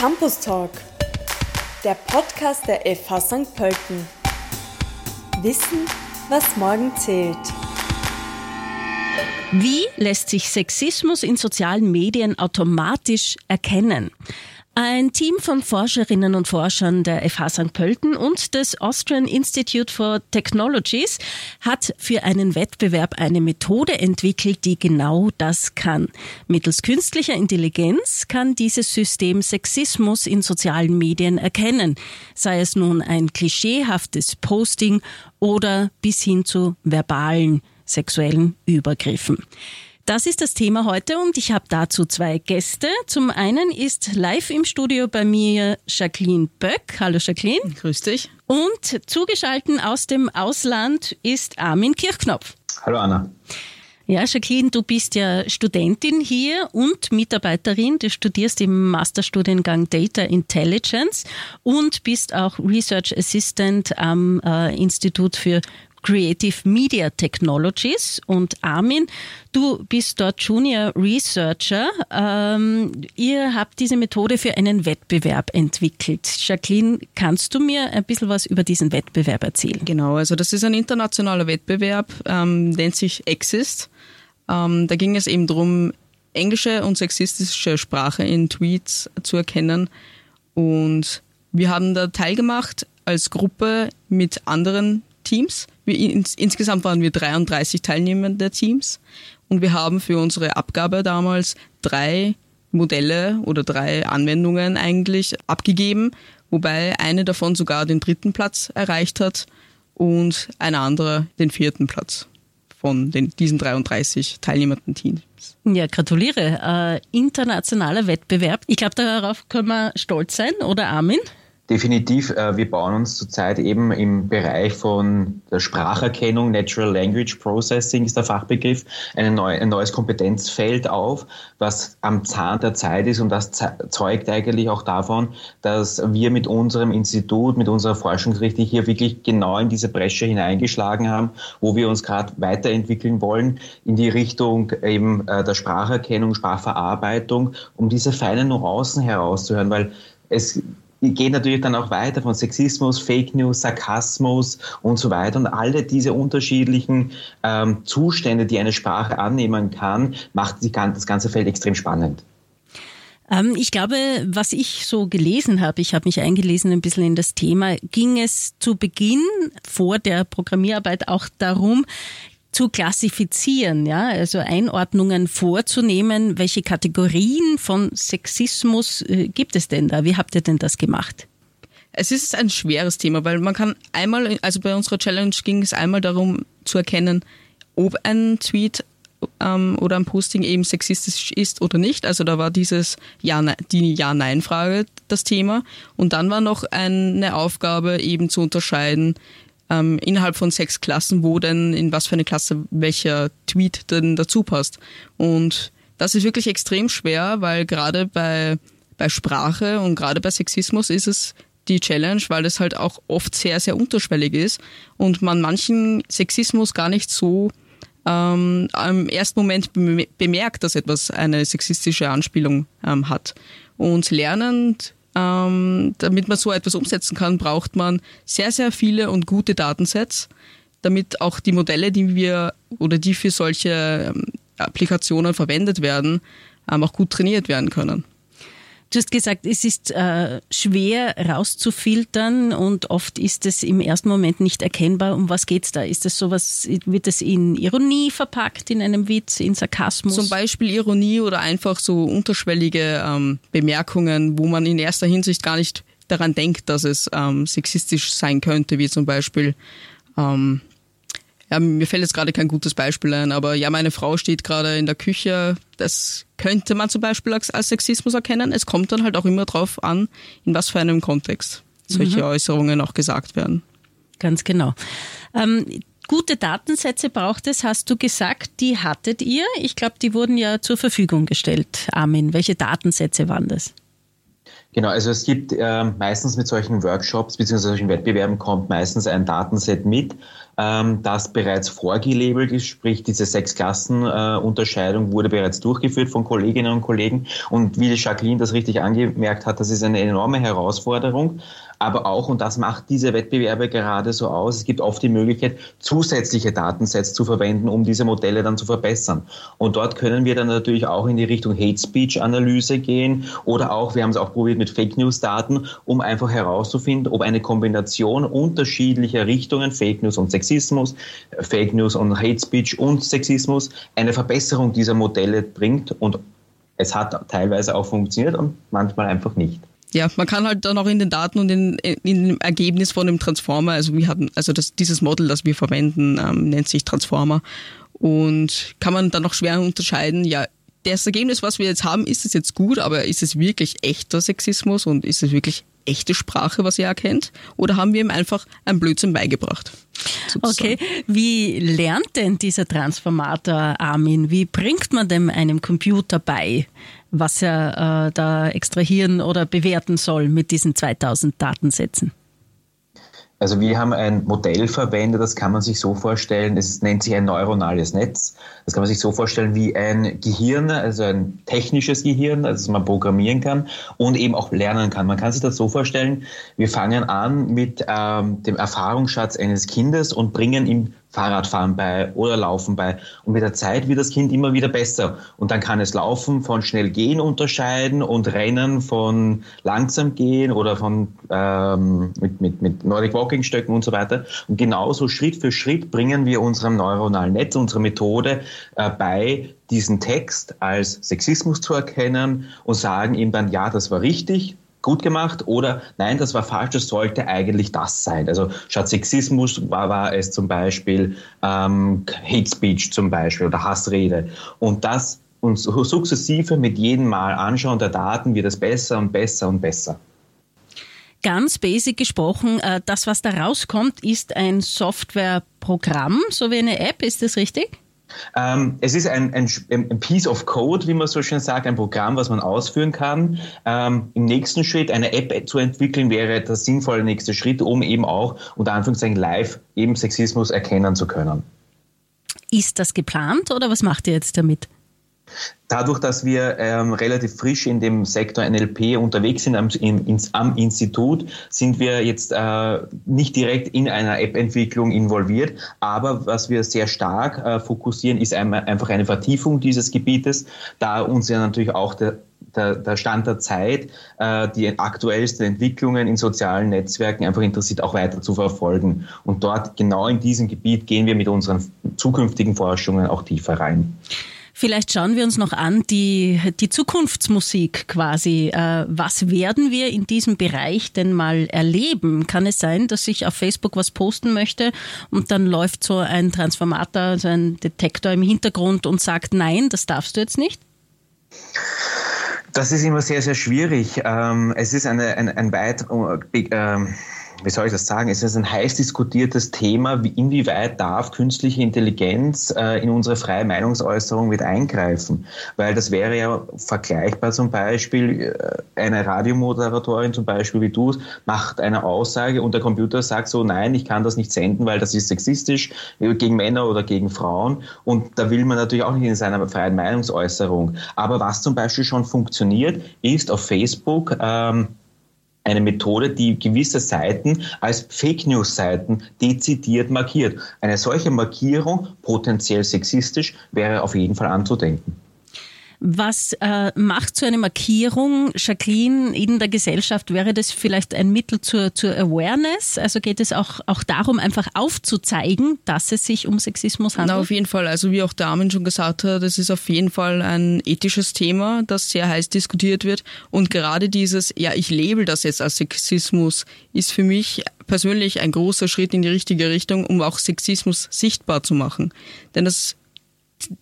Campus Talk, der Podcast der FH St. Pölten. Wissen, was morgen zählt. Wie lässt sich Sexismus in sozialen Medien automatisch erkennen? Ein Team von Forscherinnen und Forschern der FH St. Pölten und des Austrian Institute for Technologies hat für einen Wettbewerb eine Methode entwickelt, die genau das kann. Mittels künstlicher Intelligenz kann dieses System Sexismus in sozialen Medien erkennen, sei es nun ein klischeehaftes Posting oder bis hin zu verbalen sexuellen Übergriffen. Das ist das Thema heute und ich habe dazu zwei Gäste. Zum einen ist live im Studio bei mir Jacqueline Böck. Hallo Jacqueline. Grüß dich. Und zugeschalten aus dem Ausland ist Armin Kirchknopf. Hallo Anna. Ja, Jacqueline, du bist ja Studentin hier und Mitarbeiterin. Du studierst im Masterstudiengang Data Intelligence und bist auch Research Assistant am äh, Institut für Creative Media Technologies. Und Armin, du bist dort Junior Researcher. Ähm, ihr habt diese Methode für einen Wettbewerb entwickelt. Jacqueline, kannst du mir ein bisschen was über diesen Wettbewerb erzählen? Genau, also das ist ein internationaler Wettbewerb, ähm, nennt sich Exist. Ähm, da ging es eben darum, englische und sexistische Sprache in Tweets zu erkennen. Und wir haben da teilgemacht als Gruppe mit anderen Teams. Wir, ins, insgesamt waren wir 33 teilnehmende Teams und wir haben für unsere Abgabe damals drei Modelle oder drei Anwendungen eigentlich abgegeben, wobei eine davon sogar den dritten Platz erreicht hat und eine andere den vierten Platz von den, diesen 33 teilnehmenden Teams. Ja, gratuliere. Äh, internationaler Wettbewerb. Ich glaube, darauf können wir stolz sein, oder Armin? Definitiv. Äh, wir bauen uns zurzeit eben im Bereich von der Spracherkennung, Natural Language Processing ist der Fachbegriff, ein, neu, ein neues Kompetenzfeld auf, was am Zahn der Zeit ist und das zeugt eigentlich auch davon, dass wir mit unserem Institut, mit unserer Forschungsrichtung hier wirklich genau in diese Bresche hineingeschlagen haben, wo wir uns gerade weiterentwickeln wollen in die Richtung eben äh, der Spracherkennung, Sprachverarbeitung, um diese feinen Nuancen herauszuhören, weil es geht natürlich dann auch weiter von Sexismus, Fake News, Sarkasmus und so weiter. Und alle diese unterschiedlichen ähm, Zustände, die eine Sprache annehmen kann, macht das ganze Feld extrem spannend. Ähm, ich glaube, was ich so gelesen habe, ich habe mich eingelesen ein bisschen in das Thema, ging es zu Beginn vor der Programmierarbeit auch darum, zu klassifizieren, ja, also Einordnungen vorzunehmen. Welche Kategorien von Sexismus äh, gibt es denn da? Wie habt ihr denn das gemacht? Es ist ein schweres Thema, weil man kann einmal, also bei unserer Challenge ging es einmal darum zu erkennen, ob ein Tweet ähm, oder ein Posting eben sexistisch ist oder nicht. Also da war dieses ja, die Ja-Nein-Frage das Thema. Und dann war noch eine Aufgabe eben zu unterscheiden, ähm, innerhalb von sechs Klassen, wo denn in was für eine Klasse welcher Tweet denn dazu passt. Und das ist wirklich extrem schwer, weil gerade bei, bei Sprache und gerade bei Sexismus ist es die Challenge, weil es halt auch oft sehr, sehr unterschwellig ist und man manchen Sexismus gar nicht so ähm, im ersten Moment bemerkt, dass etwas eine sexistische Anspielung ähm, hat. Und lernend ähm, damit man so etwas umsetzen kann, braucht man sehr, sehr viele und gute Datensets, damit auch die Modelle, die wir oder die für solche ähm, Applikationen verwendet werden, ähm, auch gut trainiert werden können. Du hast gesagt, es ist äh, schwer rauszufiltern und oft ist es im ersten Moment nicht erkennbar. Um was geht's da? Ist das sowas, wird es in Ironie verpackt, in einem Witz, in Sarkasmus? Zum Beispiel Ironie oder einfach so unterschwellige ähm, Bemerkungen, wo man in erster Hinsicht gar nicht daran denkt, dass es ähm, sexistisch sein könnte, wie zum Beispiel ähm, ja, mir fällt jetzt gerade kein gutes Beispiel ein, aber ja, meine Frau steht gerade in der Küche. Das könnte man zum Beispiel als, als Sexismus erkennen. Es kommt dann halt auch immer drauf an, in was für einem Kontext solche mhm. Äußerungen auch gesagt werden. Ganz genau. Ähm, gute Datensätze braucht es, hast du gesagt, die hattet ihr. Ich glaube, die wurden ja zur Verfügung gestellt. Armin, welche Datensätze waren das? Genau, also es gibt äh, meistens mit solchen Workshops bzw. solchen Wettbewerben kommt meistens ein Datenset mit, ähm, das bereits vorgelabelt ist, sprich diese Sechs-Klassen-Unterscheidung wurde bereits durchgeführt von Kolleginnen und Kollegen. Und wie Jacqueline das richtig angemerkt hat, das ist eine enorme Herausforderung aber auch, und das macht diese Wettbewerbe gerade so aus, es gibt oft die Möglichkeit, zusätzliche Datensets zu verwenden, um diese Modelle dann zu verbessern. Und dort können wir dann natürlich auch in die Richtung Hate Speech Analyse gehen oder auch, wir haben es auch probiert mit Fake News Daten, um einfach herauszufinden, ob eine Kombination unterschiedlicher Richtungen, Fake News und Sexismus, Fake News und Hate Speech und Sexismus, eine Verbesserung dieser Modelle bringt und es hat teilweise auch funktioniert und manchmal einfach nicht. Ja, man kann halt dann auch in den Daten und in, in dem Ergebnis von dem Transformer, also wir hatten, also das, dieses Model, das wir verwenden, ähm, nennt sich Transformer. Und kann man dann auch schwer unterscheiden, ja, das Ergebnis, was wir jetzt haben, ist es jetzt gut, aber ist es wirklich echter Sexismus und ist es wirklich echte Sprache, was er erkennt? Oder haben wir ihm einfach ein Blödsinn beigebracht? Sozusagen. Okay, wie lernt denn dieser Transformator Armin? Wie bringt man dem einem Computer bei, was er äh, da extrahieren oder bewerten soll mit diesen 2000 Datensätzen? Also wir haben ein Modell verwendet, das kann man sich so vorstellen, es nennt sich ein neuronales Netz. Das kann man sich so vorstellen wie ein Gehirn, also ein technisches Gehirn, also das man programmieren kann und eben auch lernen kann. Man kann sich das so vorstellen, wir fangen an mit ähm, dem Erfahrungsschatz eines Kindes und bringen ihm Fahrradfahren bei oder Laufen bei. Und mit der Zeit wird das Kind immer wieder besser. Und dann kann es Laufen von schnell gehen unterscheiden und Rennen von langsam gehen oder von ähm, mit, mit, mit Nordic Walking Stöcken und so weiter. Und genauso Schritt für Schritt bringen wir unserem neuronalen Netz, unserer Methode äh, bei, diesen Text als Sexismus zu erkennen und sagen ihm dann, ja, das war richtig, gut gemacht oder nein, das war falsch, das sollte eigentlich das sein. Also statt Sexismus war, war es zum Beispiel ähm, Hate Speech zum Beispiel oder Hassrede. Und das uns sukzessive mit jedem Mal anschauen der Daten wird es besser und besser und besser. Ganz basic gesprochen, äh, das, was da rauskommt, ist ein Softwareprogramm, so wie eine App, ist das richtig? Ähm, es ist ein, ein, ein, Piece of Code, wie man so schön sagt, ein Programm, was man ausführen kann. Ähm, Im nächsten Schritt eine App zu entwickeln wäre der sinnvolle nächste Schritt, um eben auch unter Anführungszeichen live eben Sexismus erkennen zu können. Ist das geplant oder was macht ihr jetzt damit? Dadurch, dass wir ähm, relativ frisch in dem Sektor NLP unterwegs sind am, in, am Institut, sind wir jetzt äh, nicht direkt in einer App-Entwicklung involviert. Aber was wir sehr stark äh, fokussieren, ist einmal einfach eine Vertiefung dieses Gebietes, da uns ja natürlich auch der der, der Stand der Zeit, äh, die aktuellsten Entwicklungen in sozialen Netzwerken einfach interessiert, auch weiter zu verfolgen. Und dort, genau in diesem Gebiet, gehen wir mit unseren zukünftigen Forschungen auch tiefer rein. Vielleicht schauen wir uns noch an die, die Zukunftsmusik quasi. Äh, was werden wir in diesem Bereich denn mal erleben? Kann es sein, dass ich auf Facebook was posten möchte und dann läuft so ein Transformator, so ein Detektor im Hintergrund und sagt, nein, das darfst du jetzt nicht? Das ist immer sehr, sehr schwierig. Ähm, es ist eine, ein, ein weit, äh, wie soll ich das sagen, es ist ein heiß diskutiertes Thema, wie, inwieweit darf künstliche Intelligenz äh, in unsere freie Meinungsäußerung mit eingreifen? Weil das wäre ja vergleichbar zum Beispiel, äh, eine Radiomoderatorin zum Beispiel wie du macht eine Aussage und der Computer sagt so, nein, ich kann das nicht senden, weil das ist sexistisch äh, gegen Männer oder gegen Frauen und da will man natürlich auch nicht in seiner freien Meinungsäußerung. Aber was zum Beispiel schon funktioniert, ist auf Facebook, ähm, eine Methode, die gewisse Seiten als Fake News Seiten dezidiert markiert. Eine solche Markierung, potenziell sexistisch, wäre auf jeden Fall anzudenken. Was äh, macht so eine Markierung, Jacqueline, in der Gesellschaft? Wäre das vielleicht ein Mittel zur, zur Awareness? Also geht es auch, auch darum, einfach aufzuzeigen, dass es sich um Sexismus handelt? Na, auf jeden Fall. Also wie auch der Armin schon gesagt hat, das ist auf jeden Fall ein ethisches Thema, das sehr heiß diskutiert wird. Und gerade dieses, ja, ich label das jetzt als Sexismus, ist für mich persönlich ein großer Schritt in die richtige Richtung, um auch Sexismus sichtbar zu machen. Denn das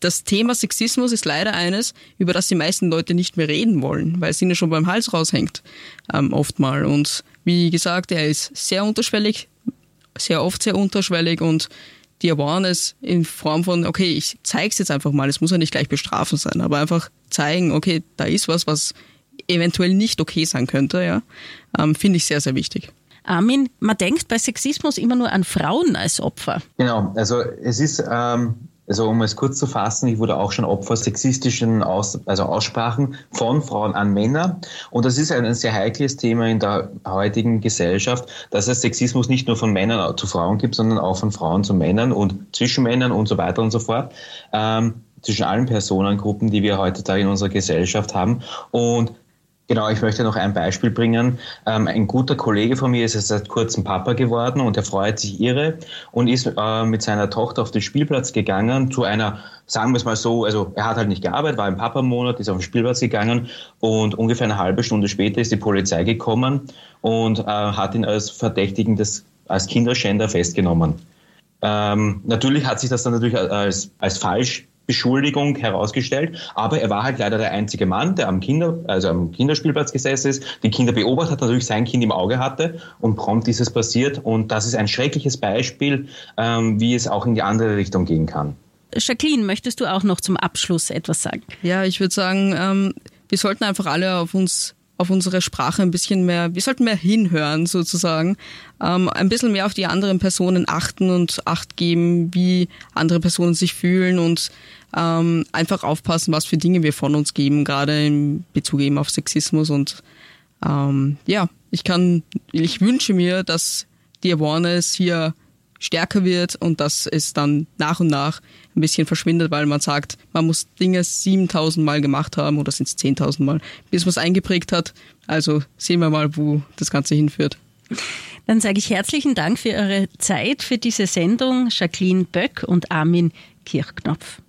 das Thema Sexismus ist leider eines, über das die meisten Leute nicht mehr reden wollen, weil es ihnen schon beim Hals raushängt, ähm, oft mal. Und wie gesagt, er ist sehr unterschwellig, sehr oft sehr unterschwellig und die Awareness in Form von, okay, ich zeige es jetzt einfach mal, es muss ja nicht gleich bestrafen sein, aber einfach zeigen, okay, da ist was, was eventuell nicht okay sein könnte, ja, ähm, finde ich sehr, sehr wichtig. Armin, man denkt bei Sexismus immer nur an Frauen als Opfer. Genau, also es ist ähm, also um es kurz zu fassen, ich wurde auch schon Opfer sexistischen Aus, also Aussprachen von Frauen an Männer. Und das ist ein sehr heikles Thema in der heutigen Gesellschaft, dass es Sexismus nicht nur von Männern zu Frauen gibt, sondern auch von Frauen zu Männern und zwischen Männern und so weiter und so fort. Ähm, zwischen allen Personengruppen, die wir heutzutage in unserer Gesellschaft haben. Und Genau, ich möchte noch ein Beispiel bringen. Ähm, ein guter Kollege von mir ist jetzt seit kurzem Papa geworden und er freut sich irre und ist äh, mit seiner Tochter auf den Spielplatz gegangen zu einer, sagen wir es mal so, also er hat halt nicht gearbeitet, war im Papa-Monat, ist auf den Spielplatz gegangen und ungefähr eine halbe Stunde später ist die Polizei gekommen und äh, hat ihn als Verdächtigen des, als Kinderschänder festgenommen. Ähm, natürlich hat sich das dann natürlich als, als falsch Beschuldigung herausgestellt. Aber er war halt leider der einzige Mann, der am Kinder, also am Kinderspielplatz gesessen ist, die Kinder beobachtet hat, natürlich sein Kind im Auge hatte und prompt ist es passiert. Und das ist ein schreckliches Beispiel, ähm, wie es auch in die andere Richtung gehen kann. Jacqueline, möchtest du auch noch zum Abschluss etwas sagen? Ja, ich würde sagen, ähm, wir sollten einfach alle auf uns auf unsere Sprache ein bisschen mehr, wir sollten mehr hinhören sozusagen, ähm, ein bisschen mehr auf die anderen Personen achten und Acht geben, wie andere Personen sich fühlen und ähm, einfach aufpassen, was für Dinge wir von uns geben, gerade in Bezug eben auf Sexismus und ähm, ja, ich kann, ich wünsche mir, dass die Awareness hier stärker wird und dass es dann nach und nach ein bisschen verschwindet, weil man sagt, man muss Dinge 7000 Mal gemacht haben oder sind es 10.000 Mal, bis man es eingeprägt hat. Also sehen wir mal, wo das Ganze hinführt. Dann sage ich herzlichen Dank für eure Zeit für diese Sendung, Jacqueline Böck und Armin Kirchknopf.